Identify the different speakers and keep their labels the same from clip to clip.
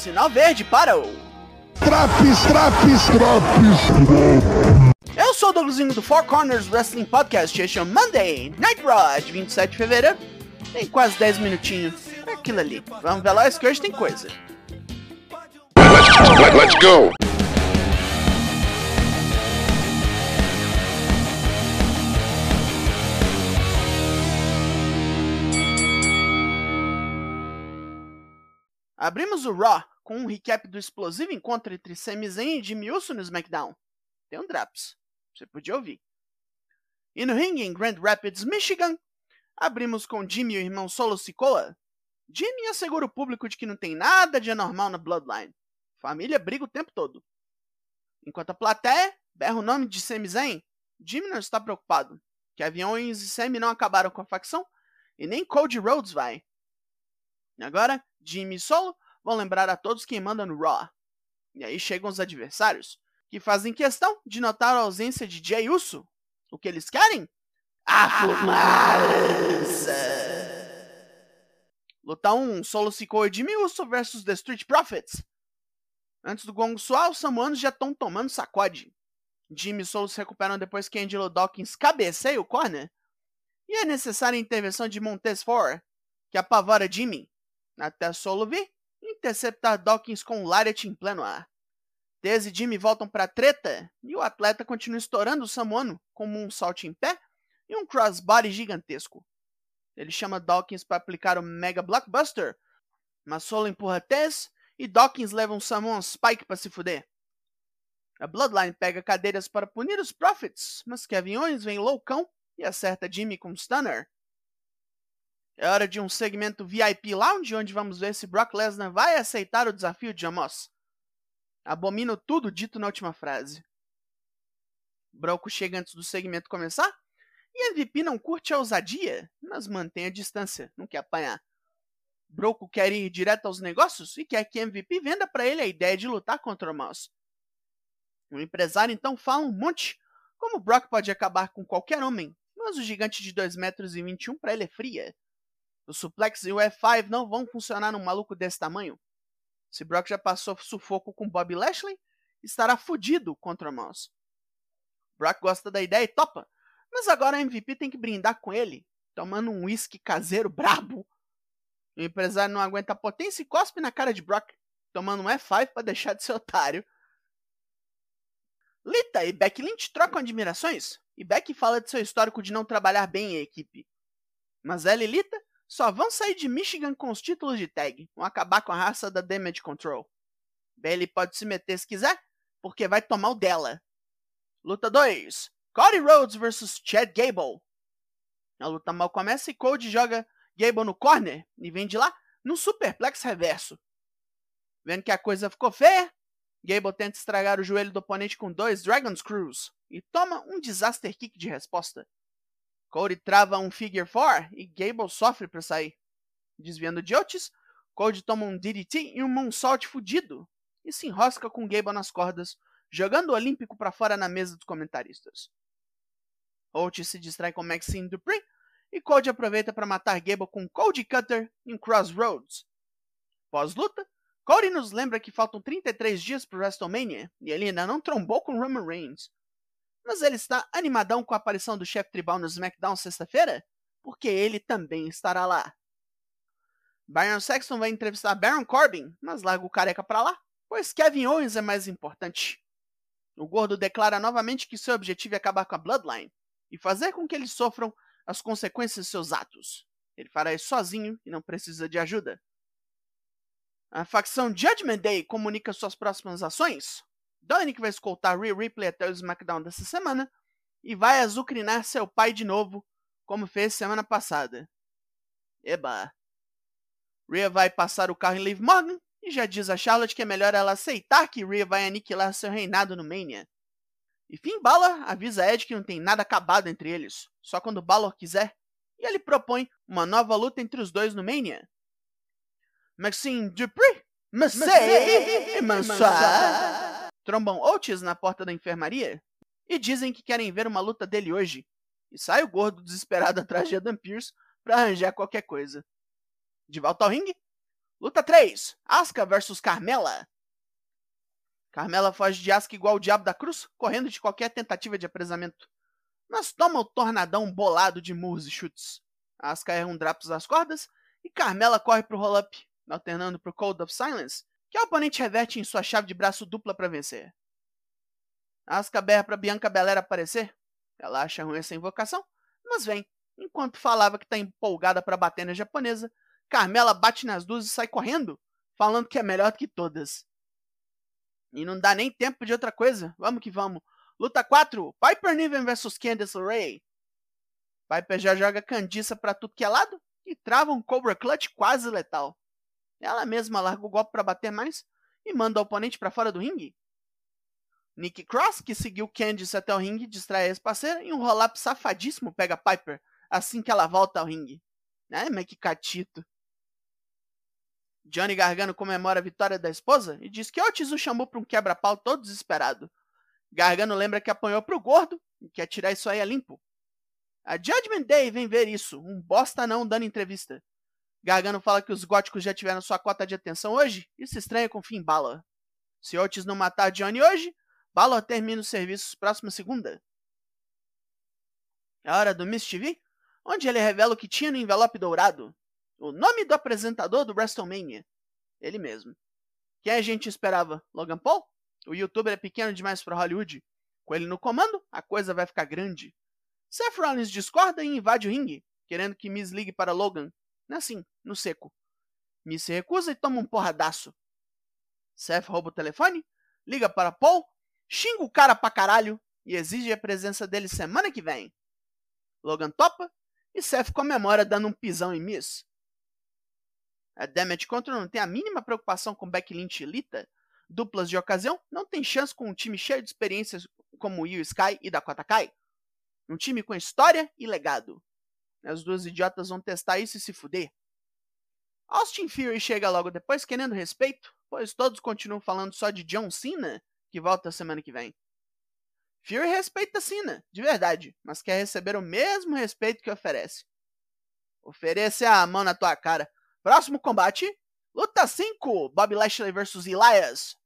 Speaker 1: Sinal verde para o.
Speaker 2: Traps, traps, traps.
Speaker 1: Eu sou o Douglasinho do Four Corners Wrestling Podcast. Este é o Monday Night Raw de 27 de fevereiro. Tem quase 10 minutinhos. É aquilo ali. Vamos veloz que hoje tem coisa.
Speaker 2: Let, let's go.
Speaker 1: Abrimos o Raw com um recap do explosivo encontro entre Sami Zayn e Jimmy Uso no SmackDown. Tem um Draps. Você podia ouvir. E no ringue em Grand Rapids, Michigan, abrimos com Jimmy e o irmão Solo Sikoa. Jimmy assegura o público de que não tem nada de anormal na Bloodline. Família briga o tempo todo. Enquanto a plateia berra o nome de Sami Zayn, Jimmy não está preocupado. Kevin Owens e Sami não acabaram com a facção e nem Cody Rhodes vai. Agora, Jimmy e Solo vão lembrar a todos quem manda no Raw. E aí chegam os adversários, que fazem questão de notar a ausência de Jay Uso. O que eles querem? A fumaça! Luta 1, Solo Sikoa e Jimmy Uso versus The Street Profits. Antes do gongo soar, os samuanos já estão tomando sacode. Jimmy e Solo se recuperam depois que Angelo Dawkins cabeceia o corner. E é necessária a intervenção de Montez Ford, que apavora Jimmy até Solo vir interceptar Dawkins com um Lariat em pleno ar. Tez e Jimmy voltam para a treta e o atleta continua estourando o Samoano como um salto em pé e um crossbody gigantesco. Ele chama Dawkins para aplicar o Mega Blockbuster, mas Solo empurra Tez e Dawkins leva um Samoan Spike para se fuder. A Bloodline pega cadeiras para punir os Profits, mas Kevin Owens vem loucão e acerta Jimmy com um Stunner. É hora de um segmento VIP Lounge, onde vamos ver se Brock Lesnar vai aceitar o desafio de Amos. Abomino tudo dito na última frase. Broco chega antes do segmento começar e MVP não curte a ousadia, mas mantém a distância, não quer apanhar. Broco quer ir direto aos negócios e quer que MVP venda para ele a ideia de lutar contra o. O empresário então fala um monte, como Brock pode acabar com qualquer homem, mas o gigante de 2 metros 21 para ele é fria. O suplex e o F5 não vão funcionar num maluco desse tamanho. Se Brock já passou sufoco com Bob Lashley, estará fudido contra o Mouse. Brock gosta da ideia e topa, mas agora a MVP tem que brindar com ele, tomando um whisky caseiro brabo. O empresário não aguenta a potência e cospe na cara de Brock, tomando um F5 para deixar de ser otário. Lita e Becky Lynch trocam admirações, e Becky fala de seu histórico de não trabalhar bem em equipe. Mas ela e Lita só vão sair de Michigan com os títulos de tag. Vão acabar com a raça da Damage Control. Bailey pode se meter se quiser, porque vai tomar o dela. Luta 2. Cody Rhodes vs Chad Gable. A luta mal começa e Cody joga Gable no corner e vem de lá num superplex reverso. Vendo que a coisa ficou feia, Gable tenta estragar o joelho do oponente com dois Dragon Screws e toma um Disaster Kick de resposta. Cody trava um Figure 4 e Gable sofre para sair. Desviando de Otis, Cody toma um DDT e um Moonsault fudido e se enrosca com Gable nas cordas, jogando o Olímpico para fora na mesa dos comentaristas. Otis se distrai com Maxine Dupree e Cody aproveita para matar Gable com Cody Cutter em Crossroads. Pós-luta, Cody nos lembra que faltam 33 dias para WrestleMania e ele ainda não trombou com Roman Reigns. Mas ele está animadão com a aparição do chefe tribal no SmackDown sexta-feira? Porque ele também estará lá. Byron Saxton vai entrevistar Baron Corbin, mas larga o careca para lá, pois Kevin Owens é mais importante. O gordo declara novamente que seu objetivo é acabar com a Bloodline e fazer com que eles sofram as consequências de seus atos. Ele fará isso sozinho e não precisa de ajuda. A facção Judgment Day comunica suas próximas ações, Dominic vai escoltar Rhea Ripley até o SmackDown dessa semana e vai azucrinar seu pai de novo, como fez semana passada. Eba! Rhea vai passar o carro em Liv Morgan e já diz a Charlotte que é melhor ela aceitar que Rhea vai aniquilar seu reinado no Mania. E Finn Balor avisa Ed que não tem nada acabado entre eles, só quando Balor quiser, e ele propõe uma nova luta entre os dois no Mania. Maxine Dupree, Marseille, Mansoir trombam Otis na porta da enfermaria e dizem que querem ver uma luta dele hoje. E sai o gordo desesperado atrás de Adam Pearce para arranjar qualquer coisa. De volta ao ringue, Luta 3: Asuka versus Carmela. Carmela foge de Asuka igual o diabo da cruz, correndo de qualquer tentativa de apresamento. Mas toma o tornadão bolado de murros e chutes. Asuka erra um drapos das cordas e Carmela corre pro roll-up, alternando pro Cold of Silence, que a oponente reverte em sua chave de braço dupla para vencer. Asuka berra pra Bianca Belair aparecer. Ela acha ruim essa invocação, mas vem. Enquanto falava que tá empolgada para bater na japonesa, Carmela bate nas duas e sai correndo, falando que é melhor do que todas. E não dá nem tempo de outra coisa. Vamos que vamos. Luta 4: Piper Niven vs Candice LeRae. Piper já joga Candiça pra tudo que é lado e trava um Cobra Clutch quase letal. Ela mesma larga o golpe para bater mais e manda o oponente para fora do ringue. Nick Cross, que seguiu Candice até o ringue, distrai a ex-parceira e um roll-up safadíssimo pega Piper assim que ela volta ao ringue. É, mas catito. Johnny Gargano comemora a vitória da esposa e diz que Otis o chamou para um quebra-pau todo desesperado. Gargano lembra que apanhou pro gordo e quer tirar isso aí a limpo. A Judgment Day vem ver isso, um bosta não dando entrevista. Gargano fala que os góticos já tiveram sua cota de atenção hoje e se estranha com Finn Balor. Se Otis não matar Johnny hoje, Balor termina os serviços próxima segunda. É hora do Miss TV, onde ele revela o que tinha no envelope dourado. O nome do apresentador do WrestleMania. Ele mesmo. Quem a gente esperava? Logan Paul? O youtuber é pequeno demais para Hollywood. Com ele no comando, a coisa vai ficar grande. Seth Rollins discorda e invade o ringue, querendo que Miss ligue para Logan. Assim, no seco. Miss se recusa e toma um porradaço. Seth rouba o telefone, liga para Paul, xinga o cara pra caralho e exige a presença dele semana que vem. Logan topa e Seth comemora dando um pisão em Miss. A Damage Control não tem a mínima preocupação com e Lita. Duplas de ocasião não tem chance com um time cheio de experiências como Io Sky e Dakota Kai. Um time com história e legado. As duas idiotas vão testar isso e se fuder. Austin Fury chega logo depois querendo respeito, pois todos continuam falando só de John Cena, que volta semana que vem. Fury respeita Cena, de verdade, mas quer receber o mesmo respeito que oferece. Oferecer a mão na tua cara. Próximo combate: Luta 5: Bob Lashley vs Elias.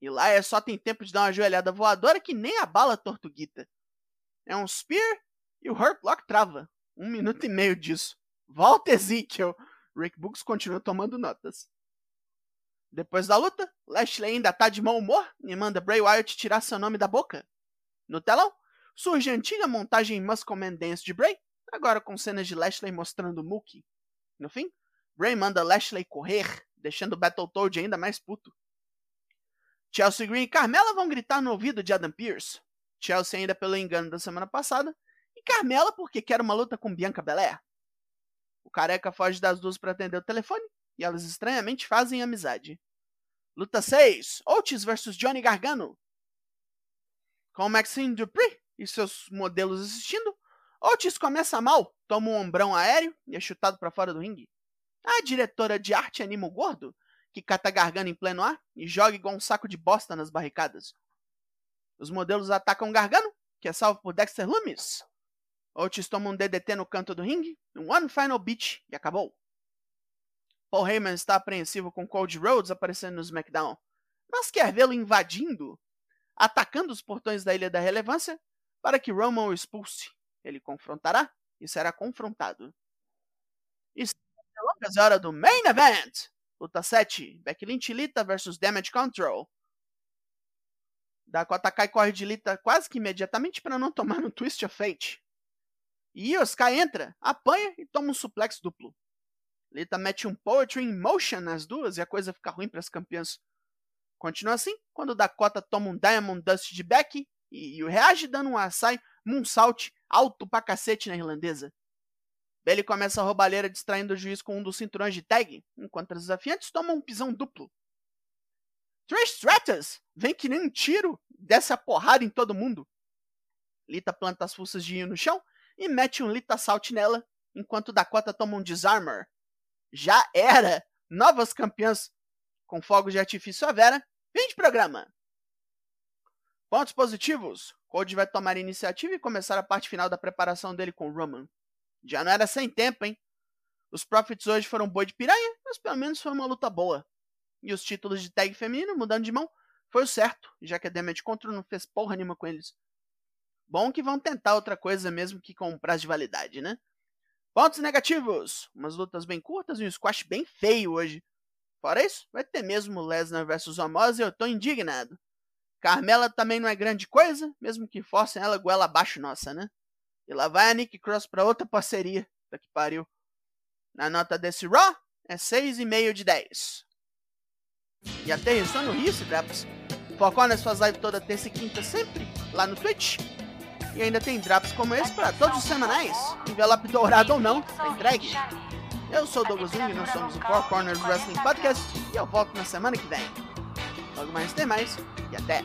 Speaker 1: Elias só tem tempo de dar uma joelhada voadora que nem a bala tortuguita. É um spear e o Hurt Lock trava. Um minuto e meio disso. Volta Ezekiel. Rick Books continua tomando notas. Depois da luta, Lashley ainda tá de mau humor e manda Bray Wyatt tirar seu nome da boca. No telão, surge a antiga montagem Muscle Man Dance de Bray, agora com cenas de Lashley mostrando Mookie. No fim, Bray manda Lashley correr, deixando Battletoad ainda mais puto. Chelsea Green e Carmela vão gritar no ouvido de Adam Pearce. Chelsea ainda pelo engano da semana passada, Carmela porque quer uma luta com Bianca Belair. O careca foge das duas para atender o telefone, e elas estranhamente fazem amizade. Luta 6: Otis vs Johnny Gargano. Com Maxine Dupree e seus modelos assistindo, Otis começa mal, toma um ombrão aéreo e é chutado para fora do ringue. A diretora de arte anima o gordo, que cata Gargano em pleno ar e joga igual um saco de bosta nas barricadas. Os modelos atacam Gargano, que é salvo por Dexter Lumis. Otis toma um DDT no canto do ringue, um One Final Beat e acabou. Paul Heyman está apreensivo com Cody Rhodes aparecendo no SmackDown, mas quer vê-lo invadindo, atacando os portões da Ilha da Relevância para que Roman o expulse. Ele confrontará e será confrontado. E longas é hora do Main Event! Luta 7, Becky Lynch Lita vs Damage Control. Dakota Kai corre de Lita quase que imediatamente para não tomar um Twist of Fate. E Sky entra, apanha e toma um suplex duplo. Lita mete um Poetry in Motion nas duas e a coisa fica ruim para as campeãs. Continua assim quando Dakota toma um Diamond Dust de Becky e, e reage dando um Asai Moonsault alto pra cacete na irlandesa. Bailey começa a roubalheira distraindo o juiz com um dos cinturões de tag, enquanto as desafiantes tomam um pisão duplo. Trish Stratus vem que nem um tiro, desce a porrada em todo mundo. Lita planta as fuças de Io no chão e mete um Lita Salt nela, enquanto Dakota toma um Disarmor. Já era! Novas campeãs com fogos de artifício à vera. Fim de programa! Pontos positivos. Cody vai tomar a iniciativa e começar a parte final da preparação dele com Roman. Já não era sem tempo, hein? Os Profits hoje foram boi de piranha, mas pelo menos foi uma luta boa. E os títulos de tag feminino, mudando de mão, foi o certo, já que a Damage Control não fez porra nenhuma com eles. Bom que vão tentar outra coisa mesmo que com prazo de validade, né? Pontos negativos: umas lutas bem curtas e um squash bem feio hoje. Fora isso, vai ter mesmo Lesnar vs Omos e eu tô indignado. Carmela também não é grande coisa, mesmo que forcem ela goela abaixo nossa, né? E lá vai a Nick Cross pra outra parceria. Tá que pariu. Na nota desse Raw, é 6,5 de 10. E aterrissou no Rio, Draps. Foconas faz live toda terça e quinta sempre, lá no Twitch. E ainda tem drops como esse para todos os semanais. Envelope dourado ou não, tá entregue. Eu sou o Douglas Wing, nós somos o Four Corners Wrestling Podcast e eu volto na semana que vem. Logo mais tem mais e até!